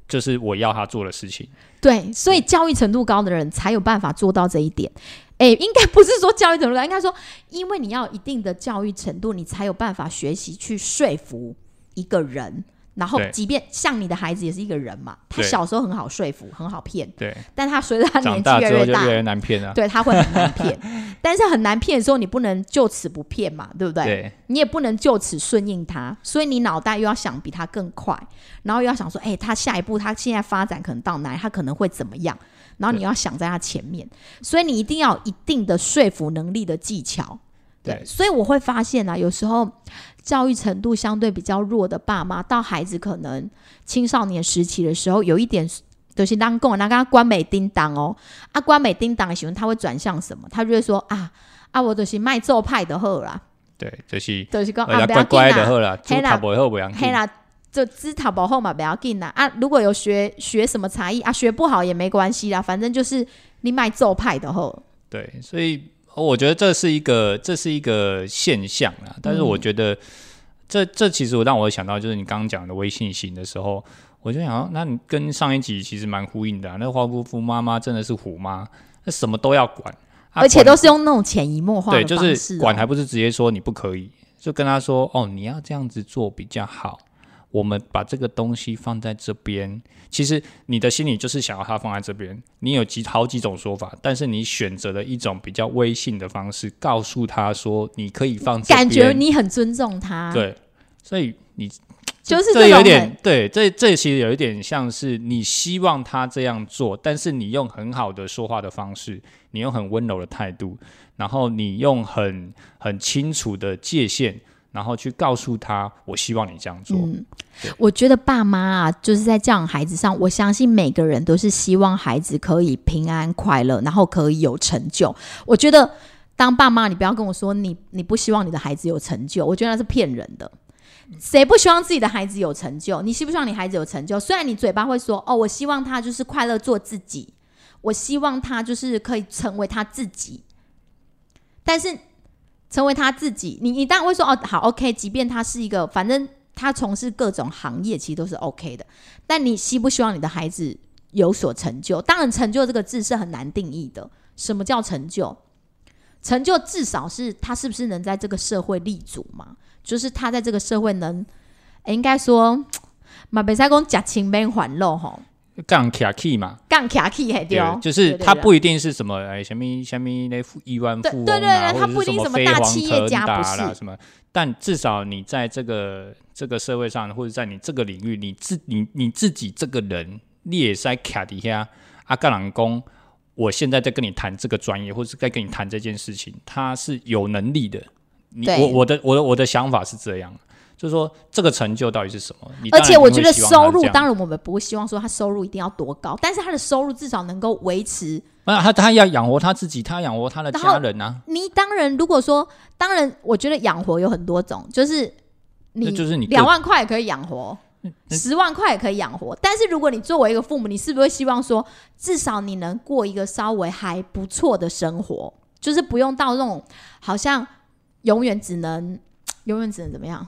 就是我要他做的事情。对，所以教育程度高的人才有办法做到这一点。哎，应该不是说教育程度高，应该说，因为你要一定的教育程度，你才有办法学习去说服一个人。然后，即便像你的孩子也是一个人嘛，他小时候很好说服，很好骗。对，但他随着他年纪越来越大，越来越难骗啊。对，他会很难骗。但是很难骗的时候，你不能就此不骗嘛，对不对？对。你也不能就此顺应他，所以你脑袋又要想比他更快，然后又要想说，哎，他下一步他现在发展可能到哪，他可能会怎么样？然后你要想在他前面，所以你一定要有一定的说服能力的技巧。对。所以我会发现啊，有时候。教育程度相对比较弱的爸妈，到孩子可能青少年时期的时候，有一点就是当跟我那个关美叮当哦，啊关美叮当的时候，他会转向什么？他就会说啊啊，我就是卖奏派的好啦。对，就是就是讲啊，乖乖的好啦，猪头不好不要紧。嘿啦，就猪头不好嘛，不要紧啦。啊，如果有学学什么才艺啊，学不好也没关系啦，反正就是你卖奏派的好。对，所以。我觉得这是一个，这是一个现象啊。但是我觉得，这这其实我让我想到，就是你刚刚讲的微信型的时候，我就想，那你跟上一集其实蛮呼应的。那花姑父妈妈真的是虎妈，那什么都要管，而且都是用那种潜移默化的方式。就是管，还不是直接说你不可以，就跟他说，哦，你要这样子做比较好。我们把这个东西放在这边，其实你的心里就是想要它放在这边。你有几好几种说法，但是你选择了一种比较微信的方式，告诉他说你可以放。感觉你很尊重他。对，所以你就是这有点对，这这其实有一点像是你希望他这样做，但是你用很好的说话的方式，你用很温柔的态度，然后你用很很清楚的界限。然后去告诉他，我希望你这样做。嗯，我觉得爸妈啊，就是在教养孩子上，我相信每个人都是希望孩子可以平安快乐，然后可以有成就。我觉得当爸妈，你不要跟我说你你不希望你的孩子有成就，我觉得那是骗人的。谁不希望自己的孩子有成就？你希不希望你孩子有成就？虽然你嘴巴会说哦，我希望他就是快乐做自己，我希望他就是可以成为他自己，但是。成为他自己，你你当然会说哦，好，OK。即便他是一个，反正他从事各种行业，其实都是 OK 的。但你希不希望你的孩子有所成就？当然，成就这个字是很难定义的。什么叫成就？成就至少是他是不是能在这个社会立足嘛？就是他在这个社会能，应该说马北塞公假情没还漏吼，杠卡 key 嘛，杠卡 key 嘿对。哦，就是他不一定是什么哎，什么什么那富亿万富翁对对对啊，对他不一定什么大企业家不是。啦什么，但至少你在这个这个社会上，或者在你这个领域，你自你你自己这个人，你也是在卡底下阿嘎朗工。我现在在跟你谈这个专业，或者是在跟你谈这件事情，他是有能力的。你我我的我的我的想法是这样，就是说这个成就到底是什么？而且我觉得收入，当然我们不会希望说他收入一定要多高，但是他的收入至少能够维持。那他他要养活他自己，他要养活他的家人啊。你当然如果说，当然我觉得养活有很多种，就是你那就是你两万块也可以养活。十万块也可以养活，但是如果你作为一个父母，你是不是会希望说，至少你能过一个稍微还不错的生活，就是不用到那种好像永远只能永远只能怎么样，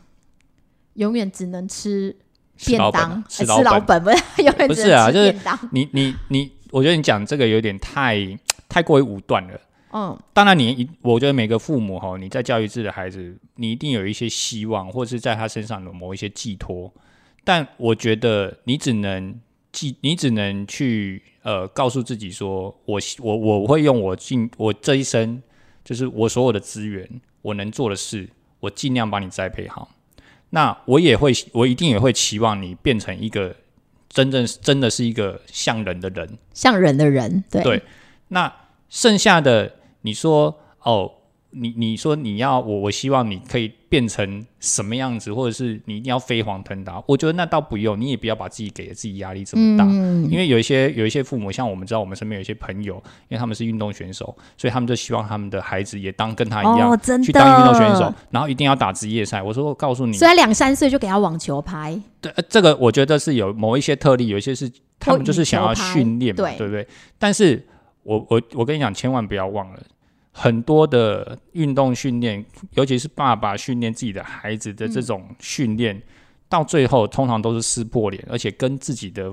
永远只能吃便当啊，吃老本。本不是永远只不是啊就是。你你你，我觉得你讲这个有点太 太过于武断了。嗯，当然你，一我觉得每个父母哈，你在教育自己的孩子，你一定有一些希望，或者是在他身上有某一些寄托。但我觉得你只能寄，你只能去呃告诉自己说，我我我会用我尽我这一生，就是我所有的资源，我能做的事，我尽量帮你栽培好。那我也会，我一定也会期望你变成一个真正真的是一个像人的人。像人的人，对对那剩下的，你说哦，你你说你要我，我希望你可以变成什么样子，或者是你一定要飞黄腾达，我觉得那倒不用，你也不要把自己给的自己压力这么大，嗯因为有一些有一些父母，像我们知道我们身边有一些朋友，因为他们是运动选手，所以他们就希望他们的孩子也当跟他一样。哦，去当运动选手，然后一定要打职业赛。我说，我告诉你，所以他两三岁就给他网球拍，对，呃这个我觉得是有某一些特例，有一些是他们就是想要训练嘛，对对不对？但是我我我跟你讲，千万不要忘了，很多的运动训练，尤其是爸爸训练自己的孩子的这种训练，到最后通常都是撕破脸，而且跟自己的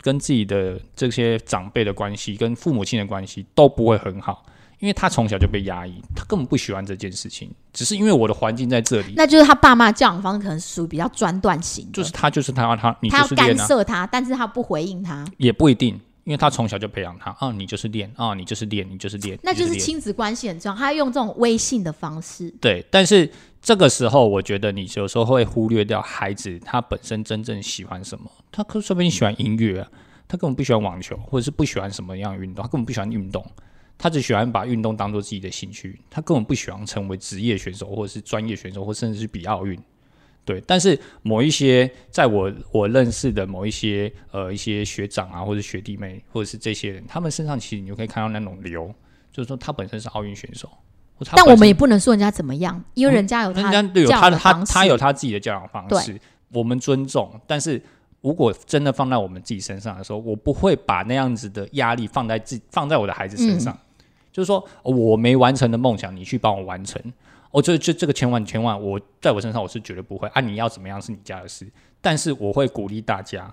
跟自己的这些长辈的关系，跟父母亲的关系都不会很好。因为他从小就被压抑，他根本不喜欢这件事情，只是因为我的环境在这里，那就是他爸妈教养方式可能是属于比较专断型的，就是他就是他他你他要干涉他，但是他不回应他，也不一定，因为他从小就培养他啊，你就是练啊，你就是练，你就是练，那就是亲子关系很重要。他要用这种微信的方式，对。但是这个时候，我觉得你有时候会忽略掉孩子他本身真正喜欢什么。他可说不定喜欢音乐啊，他根本不喜欢网球，或者是不喜欢什么样的运动，他根本不喜欢运动，他只喜欢把运动当做自己的兴趣，他根本不喜欢成为职业选手，或者是专业选手，或甚至是比奥运。对，但是某一些在我我认识的某一些呃一些学长啊，或者学弟妹，或者是这些人，他们身上其实你就可以看到那种流，就是说他本身是奥运选手，但我们也不能说人家怎么样，因为人家有人他他有他自己的教养方式，我们尊重。但是如果真的放在我们自己身上的时候，我不会把那样子的压力放在自放在我的孩子身上。就是说哦我没完成的梦想，你去帮我完成。我这这这个千万千万，我在我身上我是绝对不会啊！你要怎么样是你家的事，但是我会鼓励大家，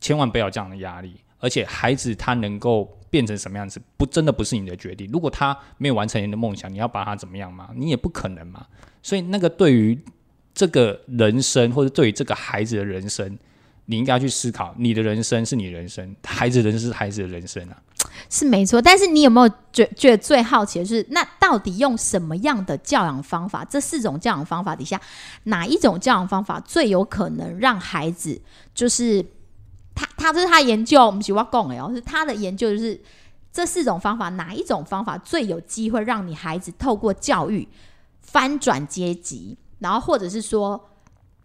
千万不要这样的压力。而且孩子他能够变成什么样子，不真的不是你的决定。如果他没有完成你的梦想，你要把他怎么样吗？你也不可能嘛。所以那个对于这个人生，或者对于这个孩子的人生，你应该去思考，你的人生是你人生，孩子人生是孩子的人生啊。是没错，但是你有没有觉觉得最好奇的是，那到底用什么样的教养方法？这四种教养方法底下，哪一种教养方法最有可能让孩子就是他他这是他研究，我们喜欢讲的哦，是他的研究就是这四种方法哪一种方法最有机会让你孩子透过教育翻转阶级，然后或者是说。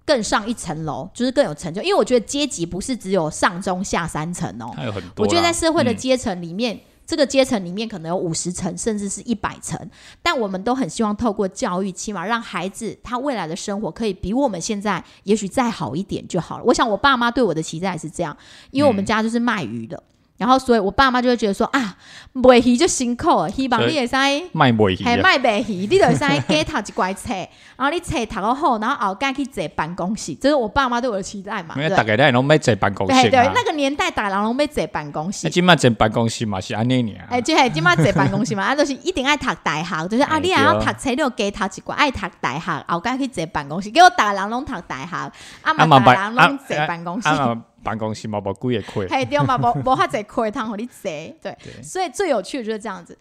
更上一层楼，就是更有成就。因为我觉得阶级不是只有上中下三层哦，还有很多。我觉得在社会的嗯阶层里面，这个阶层里面可能有五十层，甚至是一百层。但我们都很希望透过教育，起码让孩子他未来的生活可以比我们现在也许再好一点就好了。我想我爸妈对我的期待也是这样，因为我们家就是卖鱼的。然后所以我爸妈就会觉得说啊，卖鱼就辛苦了，希望你会使。卖卖鱼卖白鱼，你就会使加读一 乖册，然后你册读得好，然后后盖去坐办公室，这是我爸妈对我的期待嘛？因为对大概咱拢要坐办公室对那个年代大人拢要坐办公室那，今麦坐办公室嘛是安尼尔，哎，就系今麦坐办公室嘛，啊，就是一定爱读大学，就是啊，哎你也要读册，你要加读一寡，爱读大学，后盖去坐办公室，结果大人拢读大学，啊啊嘛嘛大人拢坐办公室。办公室嘛无几个亏，嘿，对嘛，无无遐济课通互你坐，对，对所以最有趣的就是这样子。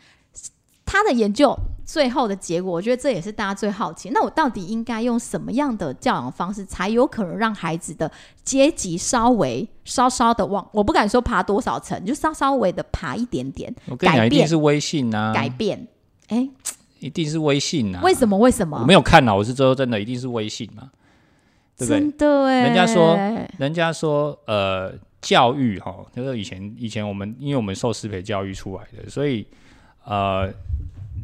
他的研究最后的结果，我觉得这也是大家最好奇。那我到底应该用什么样的教养方式，才有可能让孩子的阶级稍微稍稍的往，我不敢说爬多少层，就稍稍微的爬一点点，我跟你讲，一定是微信啊，改变。哎、一定是微信啊，为什么？为什么？我没有看啊，我是说真的，一定是微信嘛，对不对？真的哎，人家说人家说，呃，教育哈，就是以前以前我们因为我们受师培教育出来的，所以呃，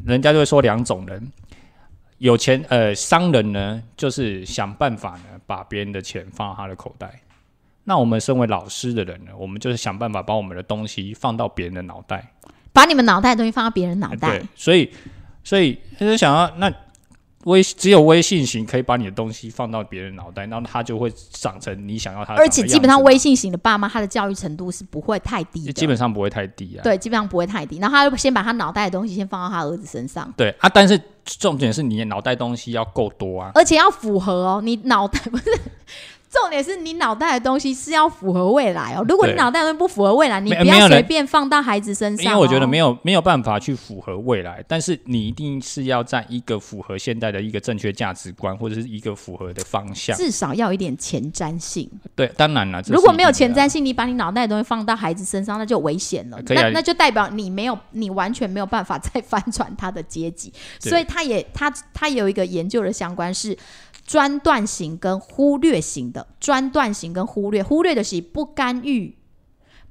人家就会说两种人，有钱呃商人呢，就是想办法呢把别人的钱放到他的口袋。那我们身为老师的人呢，我们就是想办法把我们的东西放到别人的脑袋。把你们脑袋的东西放到别人脑袋对，，所以所以他就想要那微只有微信型可以把你的东西放到别人脑袋，然后他就会长成你想要他的而且基本上微信型的爸妈，他的教育程度是不会太低的，基本上不会太低啊。对，基本上不会太低。然后他就先把他脑袋的东西先放到他儿子身上，对啊，但是重点是你的脑袋东西要够多啊。而且要符合哦，你脑袋不是。重点是你脑袋的东西是要符合未来哦。如果你脑袋的东西不符合未来，你不要随便放到孩子身上、哦。因为我觉得没有没有办法去符合未来，但是你一定是要在一个符合现代的一个正确价值观，或者是一个符合的方向。至少要有一点前瞻性。对，当然了，如果没有前瞻性，你把你脑袋的东西放到孩子身上，那就危险了。啊那那就代表你没有，你完全没有办法再翻转他的阶级。所以他也他他有一个研究的相关是专断型跟忽略型的。专断型跟忽略，忽略的是不干预，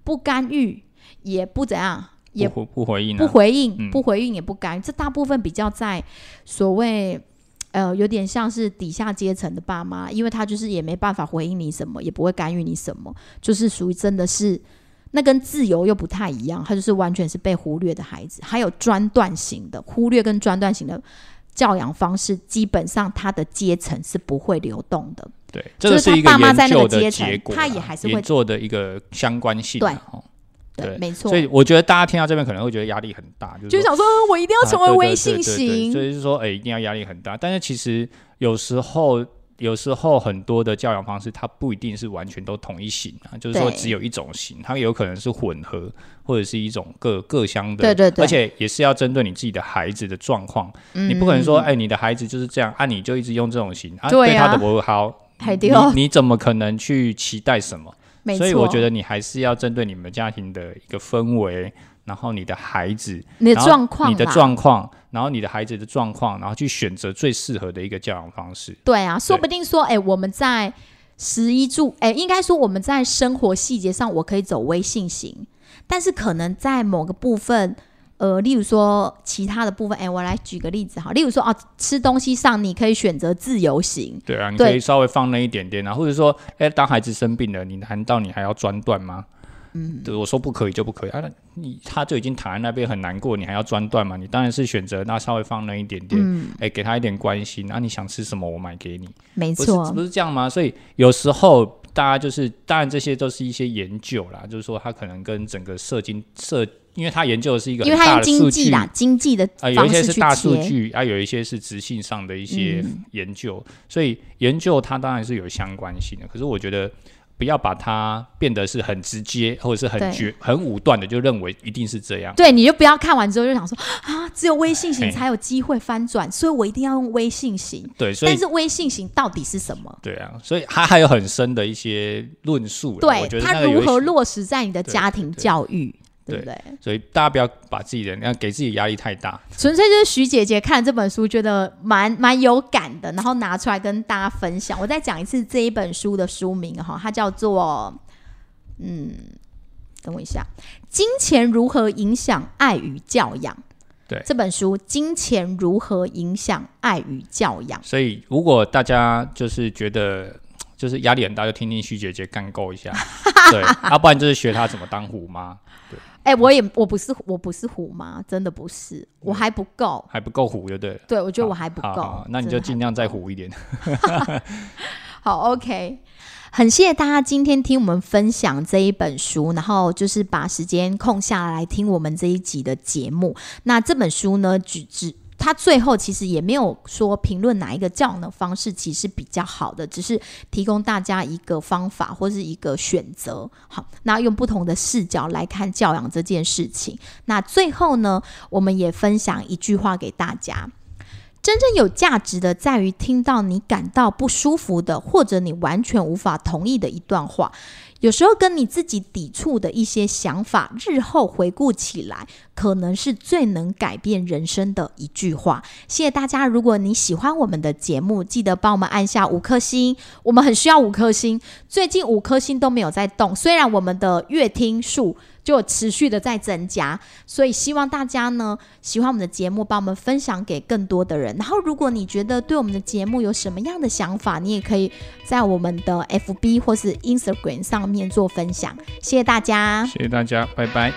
不干预也不怎样，也不不回应、啊，不回应，嗯不回应也不干预，这大部分比较在所谓呃有点像是底下阶层的爸妈，因为他就是也没办法回应你什么，也不会干预你什么，就是属于真的是那跟自由又不太一样，他就是完全是被忽略的孩子。还有专断型的忽略跟专断型的教养方式，基本上他的阶层是不会流动的。对，这就是一个研究的结果啊，他也还是会做的一个相关性、对，对没错所。以我觉得大家听到这边可能会觉得压力很大，就是就想说，我一定要成为微信型，所以是说，哎、一定要压力很大。但是其实有时候，有时候很多的教养方式，它不一定是完全都同一型啊，就是说只有一种型，它有可能是混合，或者是一种各各相的。对对对而且也是要针对你自己的孩子的状况，嗯你不可能说，哎、你的孩子就是这样，啊，你就一直用这种型，啊，对啊他的不好。你你怎么可能去期待什么？所以我觉得你还是要针对你们家庭的一个氛围，然后你的孩子，你的状况，你的状况，然后你的孩子的状况，然后去选择最适合的一个教养方式。对啊，说不定说，哎、我们在十一住，哎、应该说我们在生活细节上，我可以走微信型，但是可能在某个部分，呃，例如说其他的部分，哎、我来举个例子哈，例如说啊，吃东西上你可以选择自由型，对啊，你可以稍微放那一点点啊，或者说，哎，当孩子生病了，你难道你还要专断吗？嗯，对，我说不可以就不可以啊，那你他就已经躺在那边很难过，你还要专断嘛？你当然是选择那稍微放那一点点，哎、给他一点关心，那、你想吃什么我买给你，没错不，是这样吗？所以有时候大家就是，当然这些都是一些研究啦，就是说他可能跟整个社经社，因为他研究的是一个很大的数据济啦，经济的啊、有一些是大数，据啊，有一些是直性上的一些嗯研究，所以研究它当然是有相关性的。可是我觉得不要把它变得是很直接，或者是很对绝、很武断的，就认为一定是这样。对，你就不要看完之后就想说啊，只有微信型才有机会翻转，所以我一定要用微信型。对，所以但是微信型到底是什么？对啊，所以它还有很深的一些论述对，它如何落实在你的家庭教育，对不对对？所以大家不要把自己的要给自己压力太大。纯粹就是徐姐姐看这本书觉得蛮蛮有感的，然后拿出来跟大家分享。我再讲一次这一本书的书名哈，它叫做嗯，等我一下，《金钱如何影响爱与教养》。对这本书《金钱如何影响爱与教养》。所以如果大家就是觉得。就是压力很大，就听听徐姐姐干够一下，对，要不然就是学她怎么当虎妈，哎、我也我不是我不是虎妈，真的不是，我还不够。还不够虎就对了。对，我觉得我还不够。那你就尽量再虎一点。好，OK。很谢谢大家今天听我们分享这一本书，然后就是把时间空下来听我们这一集的节目。那这本书呢，只只他最后其实也没有说评论哪一个教养的方式其实比较好的，只是提供大家一个方法或是一个选择。好，那用不同的视角来看教养这件事情。那最后呢，我们也分享一句话给大家。真正有价值的，在于听到你感到不舒服的，或者你完全无法同意的一段话。有时候跟你自己抵触的一些想法，日后回顾起来，可能是最能改变人生的一句话。谢谢大家！如果你喜欢我们的节目，记得帮我们按下五颗星，我们很需要五颗星。最近五颗星都没有在动，虽然我们的月听数就持续的在增加，所以希望大家呢喜欢我们的节目，把我们分享给更多的人。然后，如果你觉得对我们的节目有什么样的想法，你也可以在我们的 FB 或是 Instagram 上面做分享。谢谢大家。谢谢大家，拜拜。